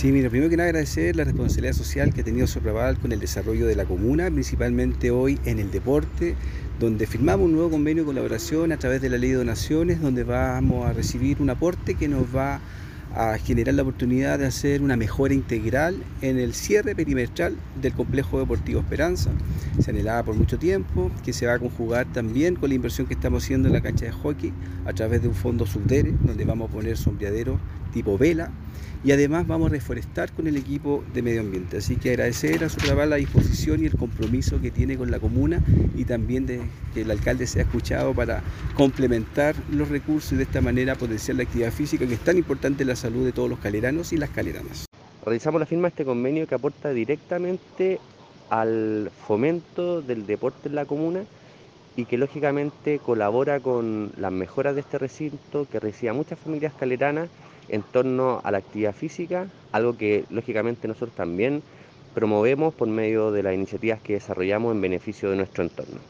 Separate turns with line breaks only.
Sí, mira, primero que nada agradecer la responsabilidad social que ha tenido Sopraval con el desarrollo de la comuna, principalmente hoy en el deporte, donde firmamos un nuevo convenio de colaboración a través de la ley de donaciones, donde vamos a recibir un aporte que nos va a generar la oportunidad de hacer una mejora integral en el cierre perimetral del complejo deportivo Esperanza. Se anhelaba por mucho tiempo, que se va a conjugar también con la inversión que estamos haciendo en la cancha de hockey a través de un fondo subdere, donde vamos a poner sombreaderos tipo vela y además vamos a reforestar con el equipo de medio ambiente. Así que agradecer a su trabajo la disposición y el compromiso que tiene con la comuna y también que el alcalde sea escuchado para complementar los recursos y de esta manera potenciar la actividad física que es tan importante en la salud de todos los caleranos y las caleranas.
Realizamos la firma de este convenio que aporta directamente al fomento del deporte en la comuna y que lógicamente colabora con las mejoras de este recinto que recibe a muchas familias caleranas en torno a la actividad física, algo que lógicamente nosotros también promovemos por medio de las iniciativas que desarrollamos en beneficio de nuestro entorno.